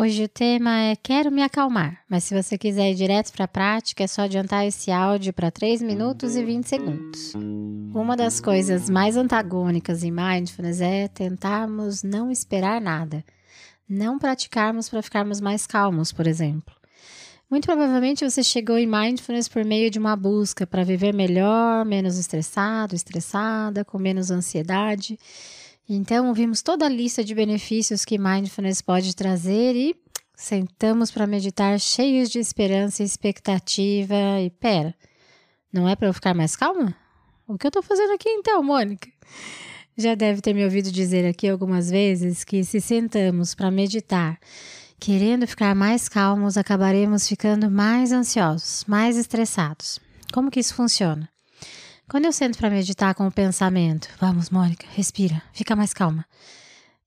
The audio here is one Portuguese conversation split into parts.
Hoje o tema é Quero me acalmar, mas se você quiser ir direto para a prática, é só adiantar esse áudio para 3 minutos e 20 segundos. Uma das coisas mais antagônicas em mindfulness é tentarmos não esperar nada, não praticarmos para ficarmos mais calmos, por exemplo. Muito provavelmente você chegou em mindfulness por meio de uma busca para viver melhor, menos estressado, estressada, com menos ansiedade. Então, vimos toda a lista de benefícios que mindfulness pode trazer e sentamos para meditar cheios de esperança e expectativa. E pera, não é para eu ficar mais calma? O que eu estou fazendo aqui então, Mônica? Já deve ter me ouvido dizer aqui algumas vezes que se sentamos para meditar, querendo ficar mais calmos, acabaremos ficando mais ansiosos, mais estressados. Como que isso funciona? Quando eu sento para meditar com o pensamento, vamos, Mônica, respira, fica mais calma.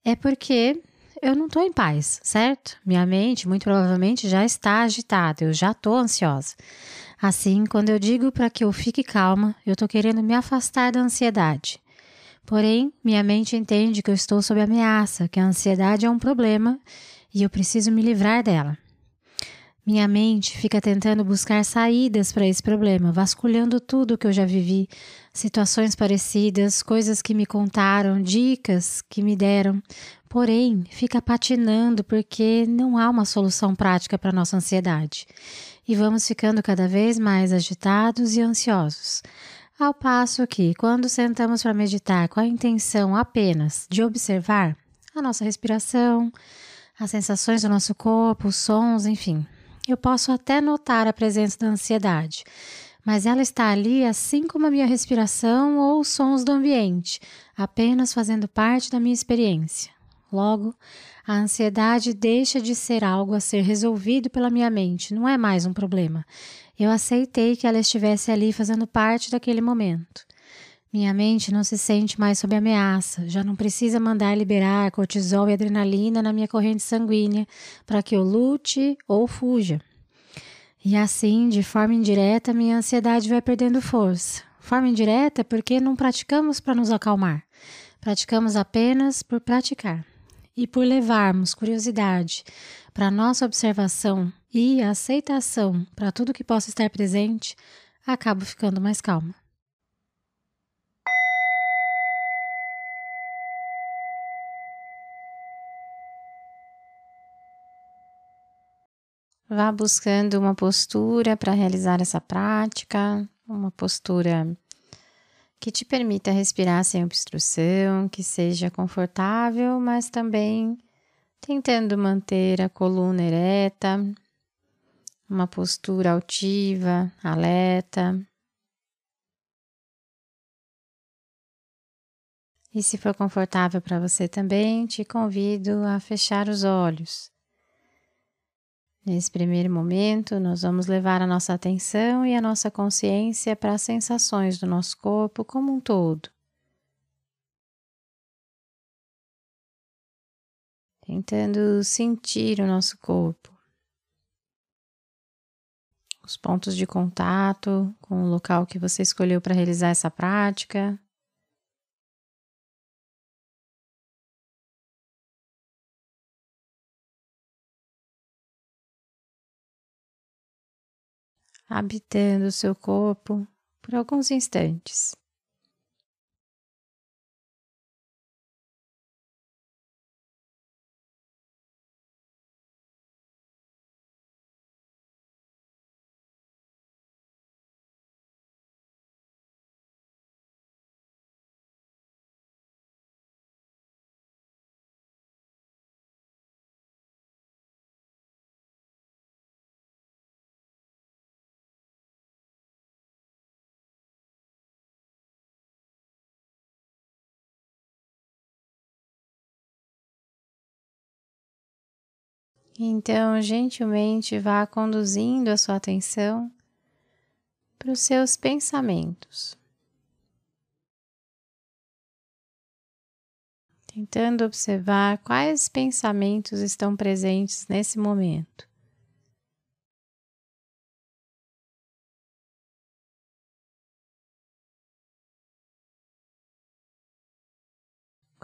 É porque eu não estou em paz, certo? Minha mente, muito provavelmente, já está agitada, eu já estou ansiosa. Assim, quando eu digo para que eu fique calma, eu estou querendo me afastar da ansiedade. Porém, minha mente entende que eu estou sob ameaça, que a ansiedade é um problema e eu preciso me livrar dela. Minha mente fica tentando buscar saídas para esse problema, vasculhando tudo que eu já vivi, situações parecidas, coisas que me contaram, dicas que me deram. Porém, fica patinando porque não há uma solução prática para nossa ansiedade. E vamos ficando cada vez mais agitados e ansiosos. Ao passo que, quando sentamos para meditar com a intenção apenas de observar a nossa respiração, as sensações do nosso corpo, os sons, enfim, eu posso até notar a presença da ansiedade, mas ela está ali assim como a minha respiração ou os sons do ambiente, apenas fazendo parte da minha experiência. Logo, a ansiedade deixa de ser algo a ser resolvido pela minha mente, não é mais um problema. Eu aceitei que ela estivesse ali fazendo parte daquele momento. Minha mente não se sente mais sob ameaça, já não precisa mandar liberar cortisol e adrenalina na minha corrente sanguínea para que eu lute ou fuja. E assim, de forma indireta, minha ansiedade vai perdendo força. Forma indireta porque não praticamos para nos acalmar, praticamos apenas por praticar e por levarmos curiosidade para nossa observação e aceitação para tudo que possa estar presente, acabo ficando mais calma. Vá buscando uma postura para realizar essa prática, uma postura que te permita respirar sem obstrução, que seja confortável, mas também tentando manter a coluna ereta, uma postura altiva, alerta. E se for confortável para você também, te convido a fechar os olhos Nesse primeiro momento, nós vamos levar a nossa atenção e a nossa consciência para as sensações do nosso corpo como um todo. Tentando sentir o nosso corpo, os pontos de contato com o local que você escolheu para realizar essa prática. Habitando o seu corpo por alguns instantes. Então, gentilmente vá conduzindo a sua atenção para os seus pensamentos. Tentando observar quais pensamentos estão presentes nesse momento.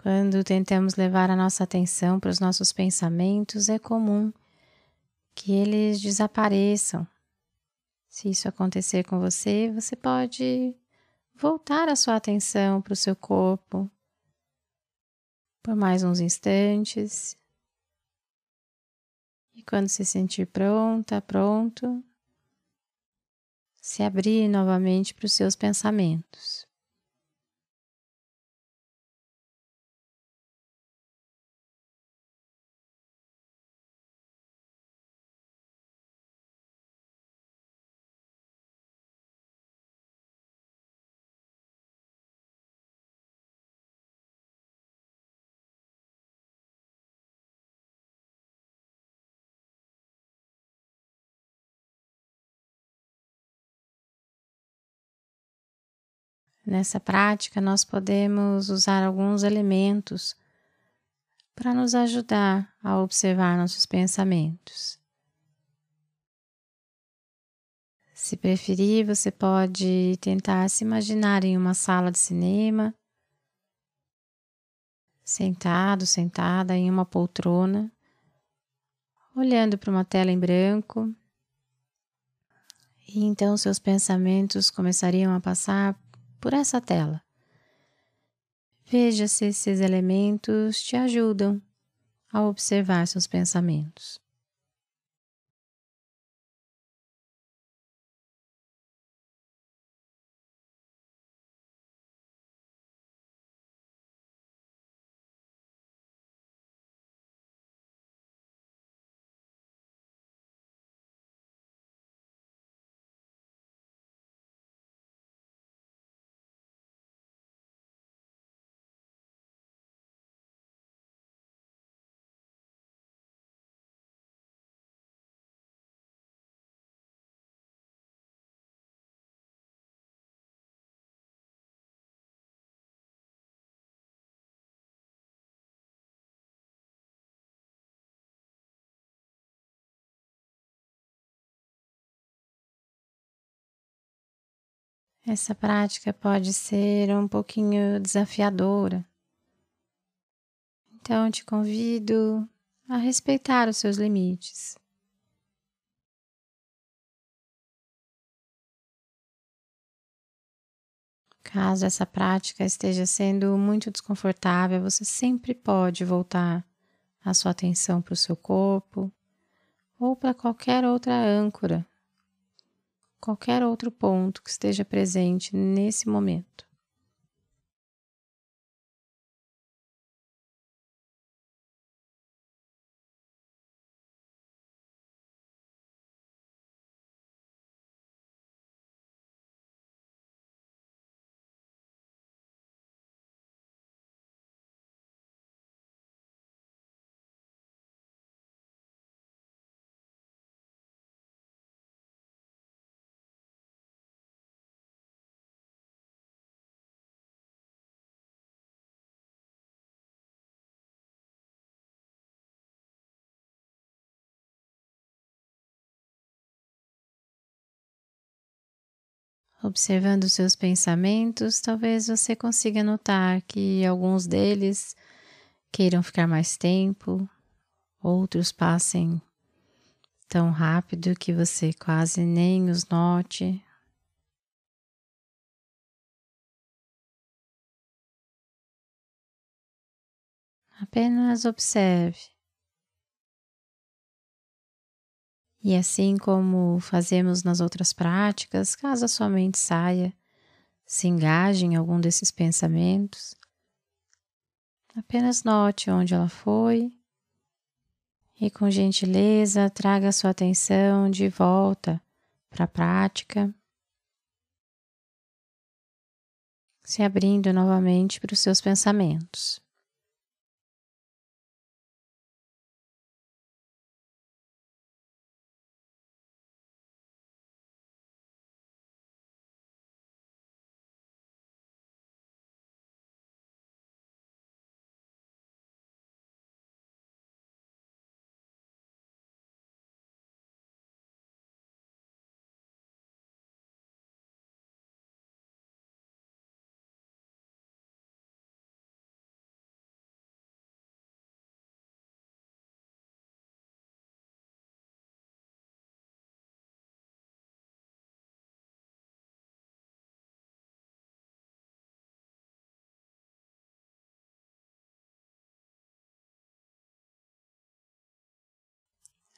Quando tentamos levar a nossa atenção para os nossos pensamentos, é comum que eles desapareçam. Se isso acontecer com você, você pode voltar a sua atenção para o seu corpo por mais uns instantes. E quando se sentir pronta, pronto, se abrir novamente para os seus pensamentos. Nessa prática, nós podemos usar alguns elementos para nos ajudar a observar nossos pensamentos. Se preferir, você pode tentar se imaginar em uma sala de cinema, sentado, sentada em uma poltrona, olhando para uma tela em branco. E então seus pensamentos começariam a passar por essa tela. Veja se esses elementos te ajudam a observar seus pensamentos. Essa prática pode ser um pouquinho desafiadora. Então, te convido a respeitar os seus limites. Caso essa prática esteja sendo muito desconfortável, você sempre pode voltar a sua atenção para o seu corpo ou para qualquer outra âncora qualquer outro ponto que esteja presente nesse momento. Observando seus pensamentos, talvez você consiga notar que alguns deles queiram ficar mais tempo, outros passem tão rápido que você quase nem os note. Apenas observe. E assim como fazemos nas outras práticas, caso a sua mente saia, se engaje em algum desses pensamentos, apenas note onde ela foi e, com gentileza, traga a sua atenção de volta para a prática, se abrindo novamente para os seus pensamentos.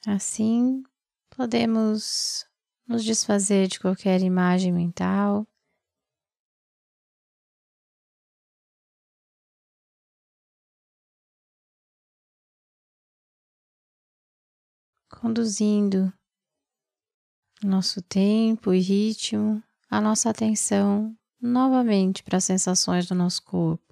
Assim, podemos nos desfazer de qualquer imagem mental. Conduzindo nosso tempo e ritmo, a nossa atenção novamente para as sensações do nosso corpo.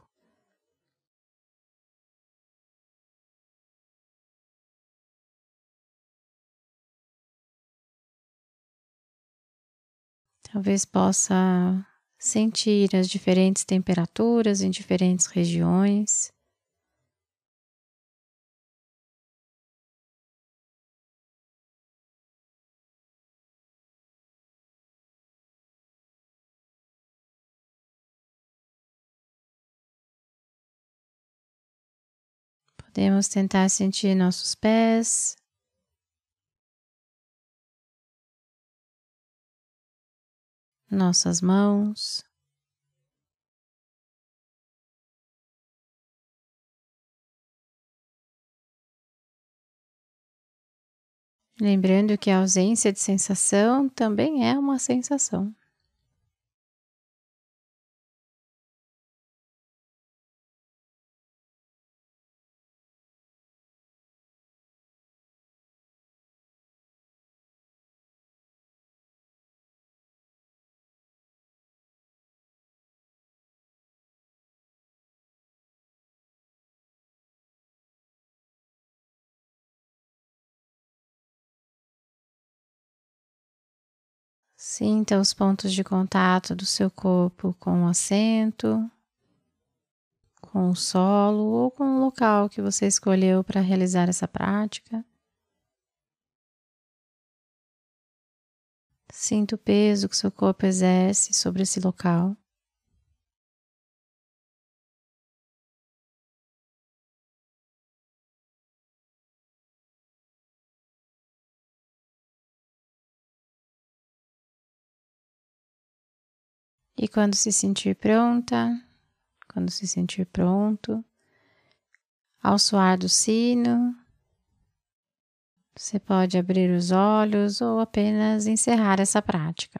Talvez possa sentir as diferentes temperaturas em diferentes regiões. Podemos tentar sentir nossos pés, nossas mãos. Lembrando que a ausência de sensação também é uma sensação. Sinta os pontos de contato do seu corpo com o assento, com o solo ou com o local que você escolheu para realizar essa prática. Sinta o peso que seu corpo exerce sobre esse local. E quando se sentir pronta, quando se sentir pronto, ao soar do sino, você pode abrir os olhos ou apenas encerrar essa prática.